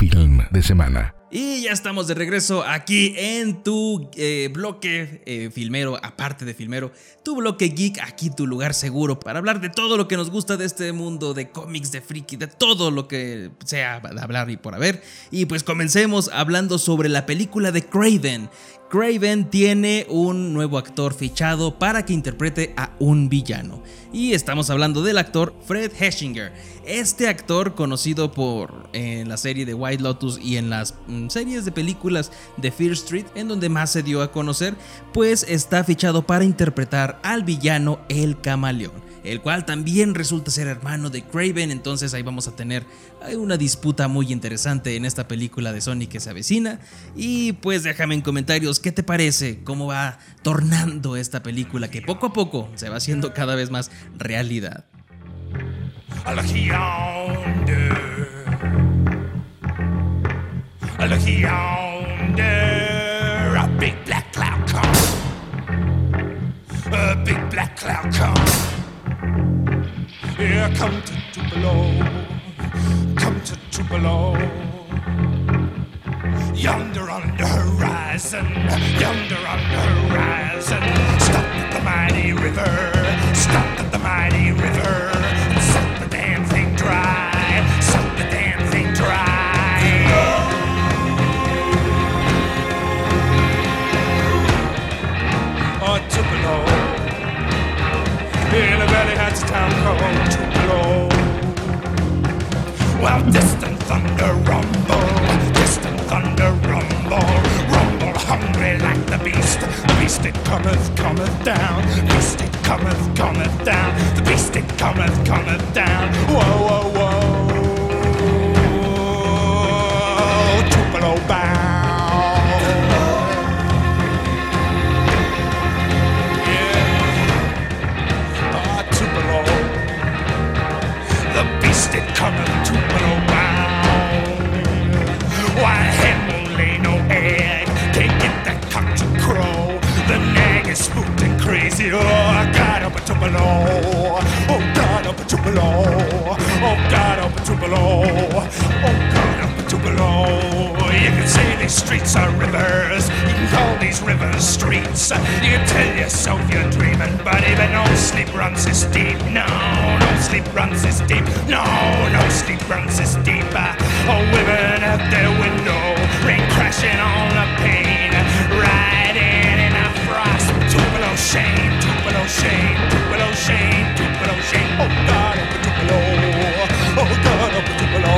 Film de Semana. Y ya estamos de regreso aquí en tu eh, bloque eh, filmero, aparte de filmero, tu bloque geek, aquí tu lugar seguro para hablar de todo lo que nos gusta de este mundo de cómics, de friki, de todo lo que sea de hablar y por haber. Y pues comencemos hablando sobre la película de Craven, Craven tiene un nuevo actor fichado para que interprete a un villano. Y estamos hablando del actor Fred Heschinger. Este actor, conocido por la serie de Lotus y en las mm, series de películas de Fear Street, en donde más se dio a conocer, pues está fichado para interpretar al villano El Camaleón el cual también resulta ser hermano de Craven, entonces ahí vamos a tener una disputa muy interesante en esta película de Sonic que se avecina. Y pues déjame en comentarios qué te parece, cómo va tornando esta película que poco a poco se va haciendo cada vez más realidad. Looky yonder, a big black cloud come. A big black cloud come. Here come to Tupelo, come to Tupelo. Yonder on the horizon, yonder on the horizon. Stop at the mighty river, stop at the mighty river. Suck the damn thing dry, In a very hot town called Tupelo. While distant thunder rumble, distant thunder rumble, rumble hungry like the beast. The beast it cometh, cometh down. The beast it cometh, cometh down. The beast it cometh, cometh down. Whoa, whoa, whoa. Tupelo bound. Coming to blow round. Why, hen lay no egg, can't get that cock to crow. The nag is spooked and crazy, oh, I got up to below. Oh, God, up to below. Oh, God, up to below. Oh, God, up to below. You can say these streets are rivers, these rivers streets. You tell yourself you're dreaming, but even no sleep runs this deep. No, no sleep runs this deep. No, no sleep runs this deep. Oh, women at their window, rain crashing on the pane, riding in a frost. Tupelo shame, Tupelo shame, Tupelo shame, Tupelo shame. Oh God, oh Tupelo, oh God, oh Tupelo,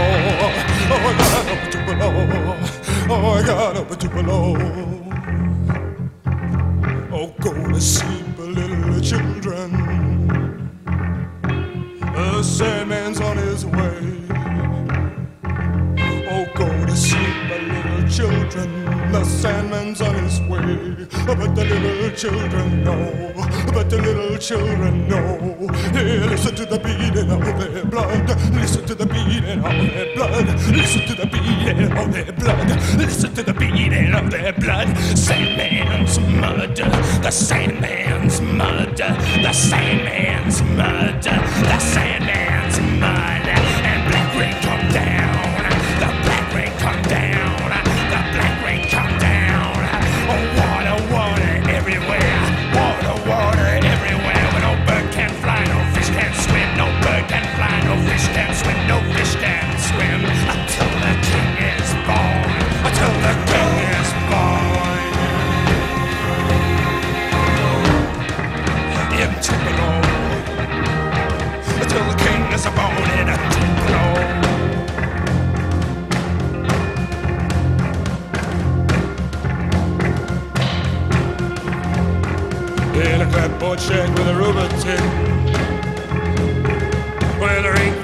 oh God, oh Tupelo, oh God, oh Tupelo. The little children know. But the little children know. Hey, listen to the beating of their blood. Listen to the beating of their blood. Listen to the beating of their blood. Listen to the beating of their blood. Sandman's mud. The Sandman's mud. The Sandman's mud. The Sandman's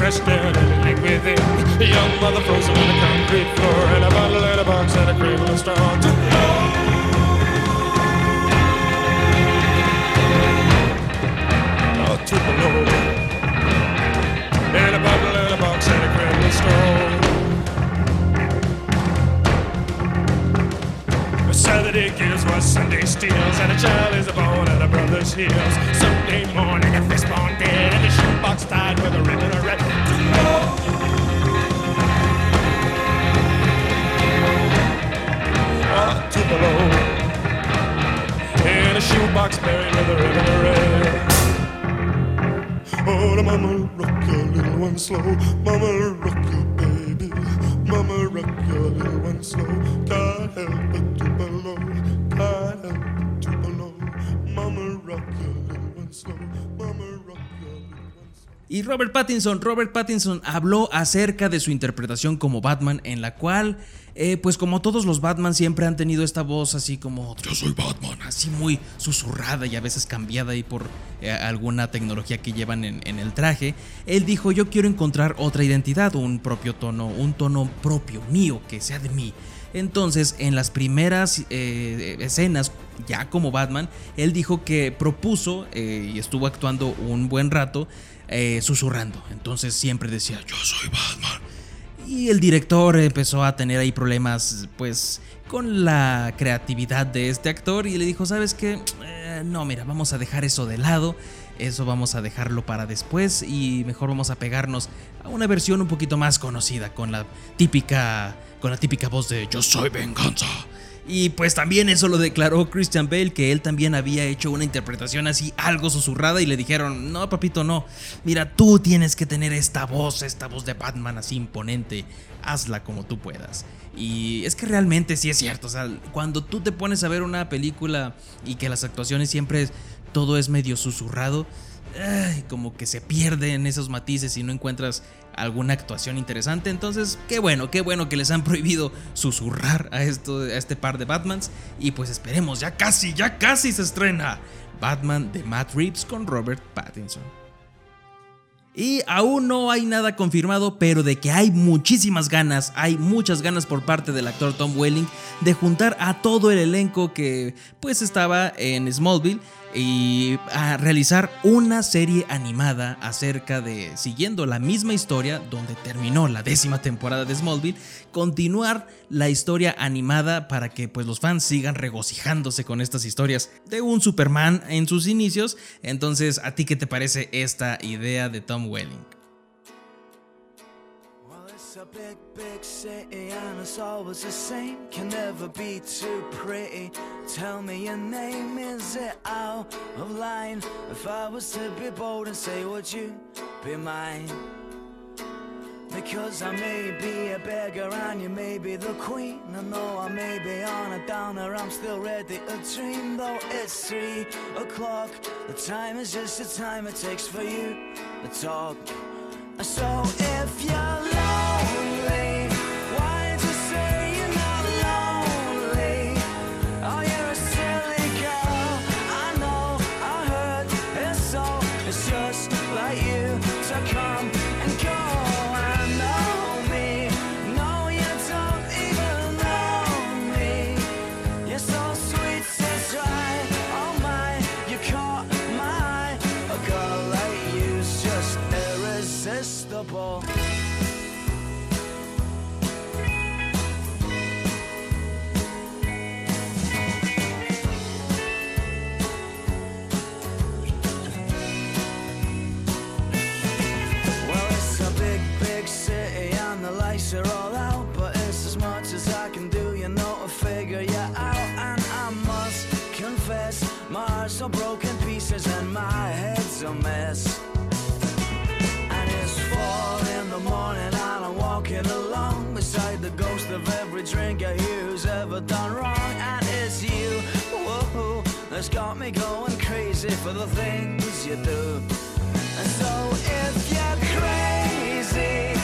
Crest down leg within. A young mother frozen on the concrete floor And a bottle and a box and a cradle of straw. And a bottle and a box and a cradle of straw. Saturday gives Sunday steals and a child is born at a brother's heels. Sunday morning, a fistbone dead and a shoebox tied ribbon of red. Oh, the mama rock your little one slow. Mama rock your baby. Mama rock your little one slow. God help it Y Robert Pattinson, Robert Pattinson habló acerca de su interpretación como Batman, en la cual, eh, pues como todos los Batman siempre han tenido esta voz así como yo soy Batman, así muy susurrada y a veces cambiada ahí por eh, alguna tecnología que llevan en, en el traje. Él dijo yo quiero encontrar otra identidad, un propio tono, un tono propio mío que sea de mí. Entonces, en las primeras eh, escenas, ya como Batman, él dijo que propuso y estuvo actuando un buen rato eh, susurrando. Entonces siempre decía, yo soy Batman. Y el director empezó a tener ahí problemas, pues, con la creatividad de este actor y le dijo, ¿sabes qué? Eh, no, mira, vamos a dejar eso de lado. Eso vamos a dejarlo para después y mejor vamos a pegarnos a una versión un poquito más conocida con la típica con la típica voz de Yo soy venganza. Y pues también eso lo declaró Christian Bale, que él también había hecho una interpretación así algo susurrada y le dijeron, no papito, no, mira, tú tienes que tener esta voz, esta voz de Batman así imponente, hazla como tú puedas. Y es que realmente sí es cierto, o sea, cuando tú te pones a ver una película y que las actuaciones siempre todo es medio susurrado, como que se pierden esos matices y no encuentras alguna actuación interesante. Entonces, qué bueno, qué bueno que les han prohibido susurrar a, esto, a este par de Batmans. Y pues esperemos, ya casi, ya casi se estrena Batman de Matt Reeves con Robert Pattinson. Y aún no hay nada confirmado, pero de que hay muchísimas ganas, hay muchas ganas por parte del actor Tom Welling de juntar a todo el elenco que pues estaba en Smallville y a realizar una serie animada acerca de, siguiendo la misma historia donde terminó la décima temporada de Smallville, continuar la historia animada para que pues los fans sigan regocijándose con estas historias de un Superman en sus inicios. Entonces, ¿a ti qué te parece esta idea de Tom Welling? Big, big city and it's always the same. Can never be too pretty. Tell me your name, is it out of line? If I was to be bold and say, would you be mine? Because I may be a beggar and you may be the queen. And though I may be on a downer, I'm still ready to dream. Though it's three o'clock, the time is just the time it takes for you to talk. So if you're I try broken and my head's a mess. And it's four in the morning and I'm walking along beside the ghost of every drinker here who's ever done wrong. And it's you, whoa, that's got me going crazy for the things you do. And so if you're crazy,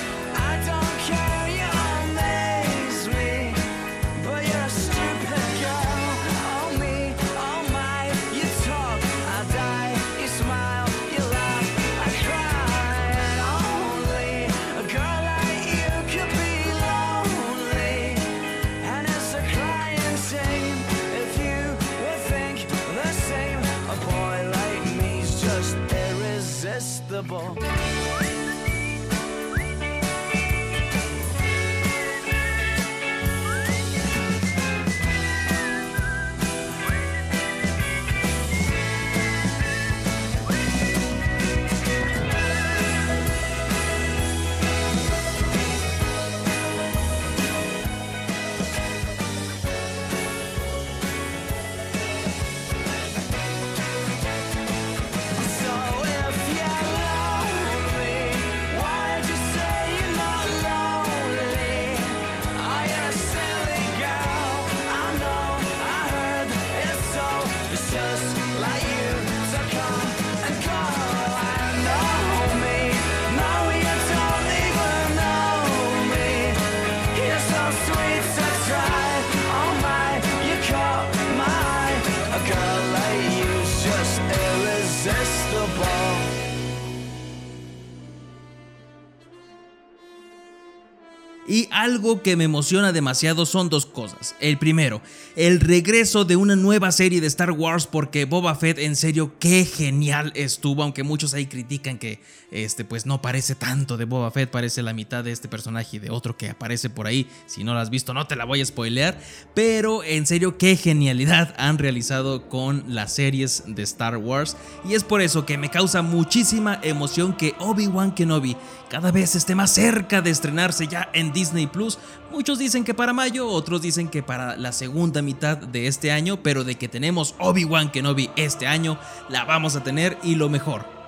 algo que me emociona demasiado son dos cosas. El primero, el regreso de una nueva serie de Star Wars porque Boba Fett en serio qué genial estuvo, aunque muchos ahí critican que este pues no parece tanto de Boba Fett, parece la mitad de este personaje y de otro que aparece por ahí. Si no lo has visto no te la voy a spoilear, pero en serio qué genialidad han realizado con las series de Star Wars y es por eso que me causa muchísima emoción que Obi-Wan Kenobi cada vez esté más cerca de estrenarse ya en Disney Plus. Muchos dicen que para mayo, otros dicen que para la segunda mitad de este año, pero de que tenemos Obi-Wan Kenobi este año, la vamos a tener y lo mejor.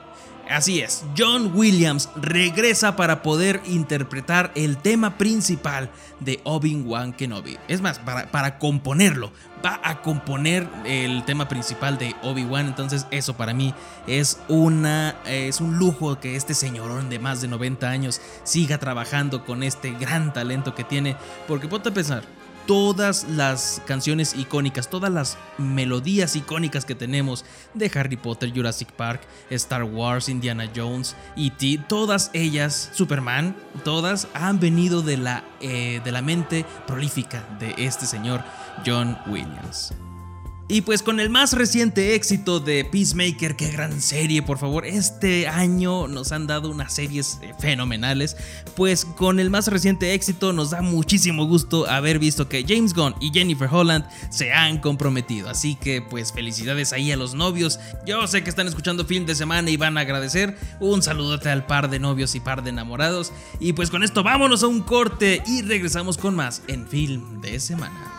Así es, John Williams regresa para poder interpretar el tema principal de Obi-Wan Kenobi. Es más, para, para, componerlo, va a componer el tema principal de Obi-Wan. Entonces, eso para mí es, una, es un lujo que este señorón de más de 90 años siga trabajando con este gran talento que tiene. Porque ponte a pensar, todas las canciones icónicas, todas las melodías icónicas que tenemos de Harry Potter, Jurassic Park, Star Wars, Indiana Jones, E.T., todas ellas, Superman, todas han venido de la, eh, de la mente prolífica de este señor John Williams. Y pues con el más reciente éxito de Peacemaker, qué gran serie, por favor. Este año nos han dado unas series eh, fenomenales. Pues con el más reciente éxito nos da muchísimo gusto haber visto que James Gunn y Jennifer Holland se han comprometido. Así que pues felicidades ahí a los novios. Yo sé que están escuchando film de semana y van a agradecer. Un saludote al par de novios y par de enamorados. Y pues con esto vámonos a un corte y regresamos con más en film de semana.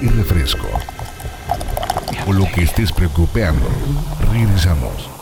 Y refresco. O lo que estés preocupando. Regresamos.